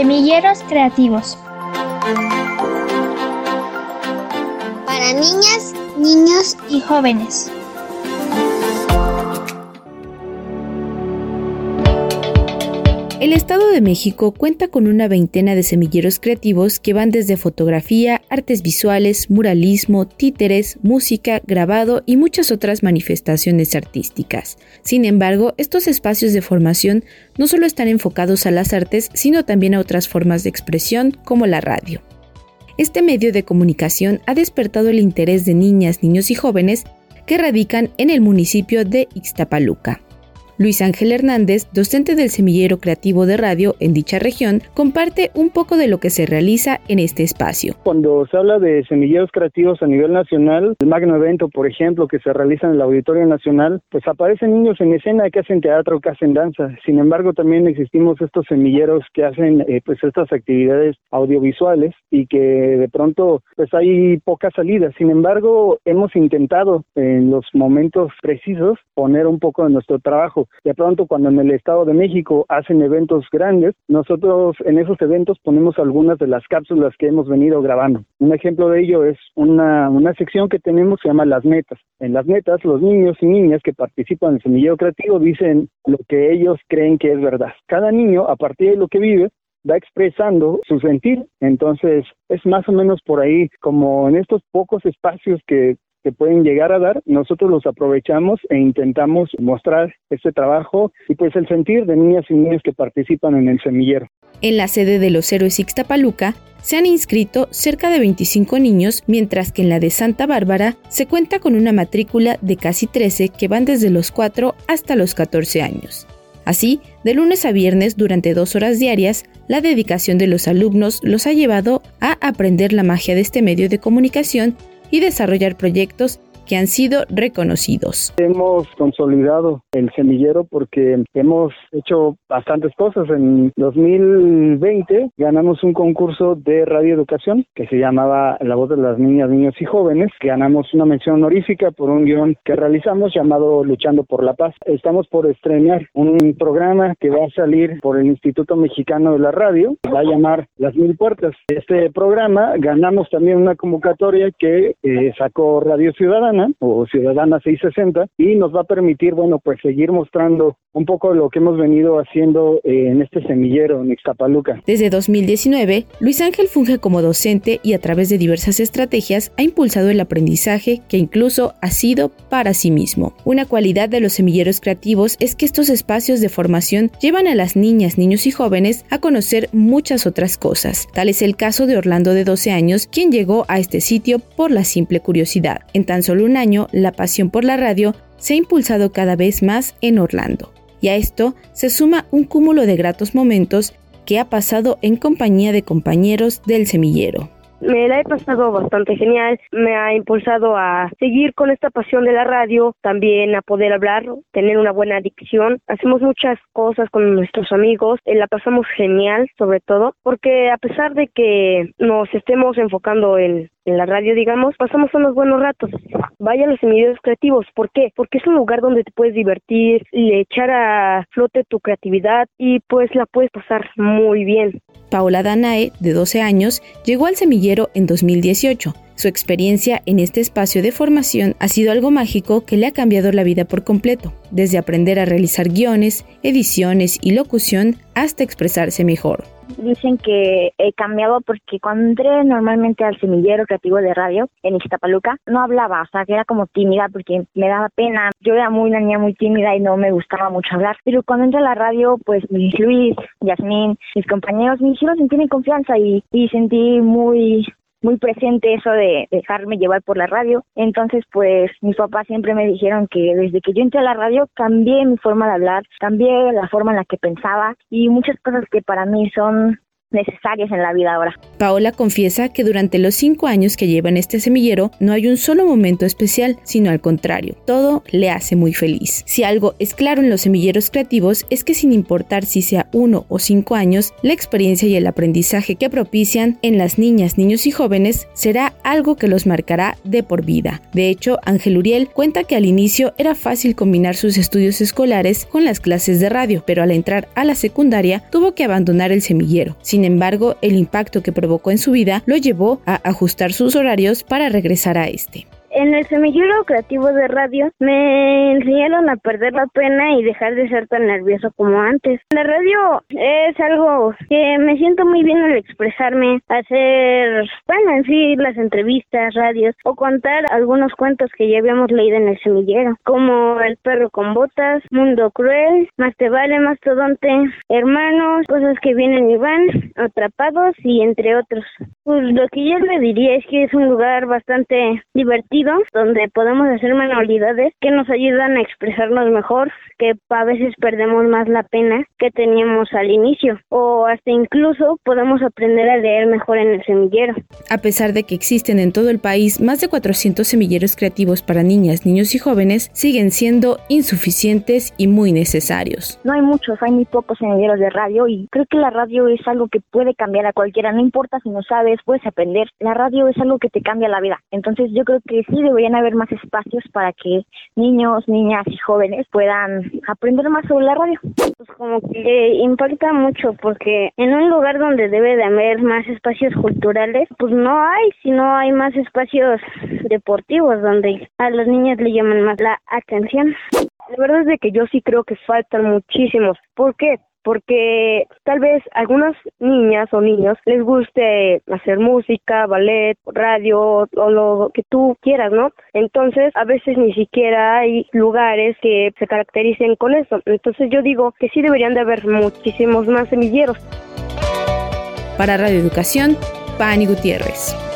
Semilleros Creativos. Para niñas, niños y jóvenes. El Estado de México cuenta con una veintena de semilleros creativos que van desde fotografía, artes visuales, muralismo, títeres, música, grabado y muchas otras manifestaciones artísticas. Sin embargo, estos espacios de formación no solo están enfocados a las artes, sino también a otras formas de expresión como la radio. Este medio de comunicación ha despertado el interés de niñas, niños y jóvenes que radican en el municipio de Ixtapaluca. Luis Ángel Hernández, docente del Semillero Creativo de Radio en dicha región, comparte un poco de lo que se realiza en este espacio. Cuando se habla de semilleros creativos a nivel nacional, el magno evento, por ejemplo, que se realiza en el Auditorio Nacional, pues aparecen niños en escena que hacen teatro, que hacen danza. Sin embargo, también existimos estos semilleros que hacen eh, pues estas actividades audiovisuales y que de pronto pues hay pocas salidas. Sin embargo, hemos intentado en los momentos precisos poner un poco de nuestro trabajo. De pronto, cuando en el Estado de México hacen eventos grandes, nosotros en esos eventos ponemos algunas de las cápsulas que hemos venido grabando. Un ejemplo de ello es una, una sección que tenemos se llama Las Metas. En Las Metas, los niños y niñas que participan en el semillero creativo dicen lo que ellos creen que es verdad. Cada niño, a partir de lo que vive, va expresando su sentir. Entonces, es más o menos por ahí, como en estos pocos espacios que que pueden llegar a dar, nosotros los aprovechamos e intentamos mostrar este trabajo y pues el sentir de niñas y niños que participan en el semillero. En la sede de los héroes Ixtapaluca se han inscrito cerca de 25 niños, mientras que en la de Santa Bárbara se cuenta con una matrícula de casi 13 que van desde los 4 hasta los 14 años. Así, de lunes a viernes durante dos horas diarias, la dedicación de los alumnos los ha llevado a aprender la magia de este medio de comunicación y desarrollar proyectos han sido reconocidos. Hemos consolidado el semillero porque hemos hecho bastantes cosas. En 2020 ganamos un concurso de radioeducación que se llamaba La voz de las niñas, niños y jóvenes. Ganamos una mención honorífica por un guion que realizamos llamado Luchando por la Paz. Estamos por estrenar un programa que va a salir por el Instituto Mexicano de la Radio. Va a llamar Las Mil Puertas. Este programa ganamos también una convocatoria que eh, sacó Radio Ciudadana o Ciudadana 660 y nos va a permitir, bueno, pues seguir mostrando un poco lo que hemos venido haciendo eh, en este semillero en Ixtapaluca. Desde 2019, Luis Ángel funge como docente y a través de diversas estrategias ha impulsado el aprendizaje que incluso ha sido para sí mismo. Una cualidad de los semilleros creativos es que estos espacios de formación llevan a las niñas, niños y jóvenes a conocer muchas otras cosas. Tal es el caso de Orlando de 12 años, quien llegó a este sitio por la simple curiosidad. En tan solo un año, la pasión por la radio se ha impulsado cada vez más en Orlando. Y a esto se suma un cúmulo de gratos momentos que ha pasado en compañía de compañeros del semillero. Me la he pasado bastante genial, me ha impulsado a seguir con esta pasión de la radio, también a poder hablar, tener una buena adicción. Hacemos muchas cosas con nuestros amigos, eh, la pasamos genial sobre todo, porque a pesar de que nos estemos enfocando en, la radio, digamos, pasamos unos buenos ratos. Vaya los semilleros creativos, ¿por qué? Porque es un lugar donde te puedes divertir, le echar a flote tu creatividad y pues la puedes pasar muy bien. Paola Danae, de 12 años, llegó al semillero en 2018. Su experiencia en este espacio de formación ha sido algo mágico que le ha cambiado la vida por completo, desde aprender a realizar guiones, ediciones y locución hasta expresarse mejor dicen que he cambiado porque cuando entré normalmente al semillero creativo de radio en Iztapaluca, no hablaba, o sea, que era como tímida porque me daba pena. Yo era muy una niña muy tímida y no me gustaba mucho hablar. Pero cuando entré a la radio, pues Luis, Yasmín, mis compañeros me hicieron sentir en confianza y, y sentí muy muy presente eso de dejarme llevar por la radio. Entonces, pues mis papás siempre me dijeron que desde que yo entré a la radio cambié mi forma de hablar, cambié la forma en la que pensaba y muchas cosas que para mí son necesarias en la vida ahora. Paola confiesa que durante los cinco años que lleva en este semillero no hay un solo momento especial, sino al contrario, todo le hace muy feliz. Si algo es claro en los semilleros creativos es que sin importar si sea uno o cinco años, la experiencia y el aprendizaje que propician en las niñas, niños y jóvenes será algo que los marcará de por vida. De hecho, Ángel Uriel cuenta que al inicio era fácil combinar sus estudios escolares con las clases de radio, pero al entrar a la secundaria tuvo que abandonar el semillero. Sin Sin embargo, el impacto que provocó en su vida lo llevó a ajustar sus horarios para regresar a este. En el semillero creativo de radio me enseñaron a perder la pena y dejar de ser tan nervioso como antes. La radio es algo que me siento muy bien al expresarme, hacer, bueno, en sí, las entrevistas, radios o contar algunos cuentos que ya habíamos leído en el semillero, como El perro con botas, Mundo cruel, Más te vale, Mastodonte, Hermanos, Cosas que vienen y van, Atrapados y entre otros. Pues lo que yo le diría es que es un lugar bastante divertido donde podemos hacer manualidades que nos ayudan a expresarnos mejor, que a veces perdemos más la pena que teníamos al inicio, o hasta incluso podemos aprender a leer mejor en el semillero. A pesar de que existen en todo el país más de 400 semilleros creativos para niñas, niños y jóvenes, siguen siendo insuficientes y muy necesarios. No hay muchos, hay muy pocos semilleros de radio y creo que la radio es algo que puede cambiar a cualquiera, no importa si no sabes, puedes aprender. La radio es algo que te cambia la vida. Entonces yo creo que sí deberían haber más espacios para que niños, niñas y jóvenes puedan aprender más sobre la radio. Pues como que impacta mucho porque en un lugar donde debe de haber más espacios culturales, pues no hay, sino hay más espacios deportivos donde a los niños le llaman más la atención. La verdad es de que yo sí creo que faltan muchísimos. ¿Por qué? Porque tal vez algunas niñas o niños les guste hacer música, ballet, radio o lo que tú quieras, ¿no? Entonces, a veces ni siquiera hay lugares que se caractericen con eso. Entonces, yo digo que sí deberían de haber muchísimos más semilleros. Para Radio Educación, Pani Gutiérrez.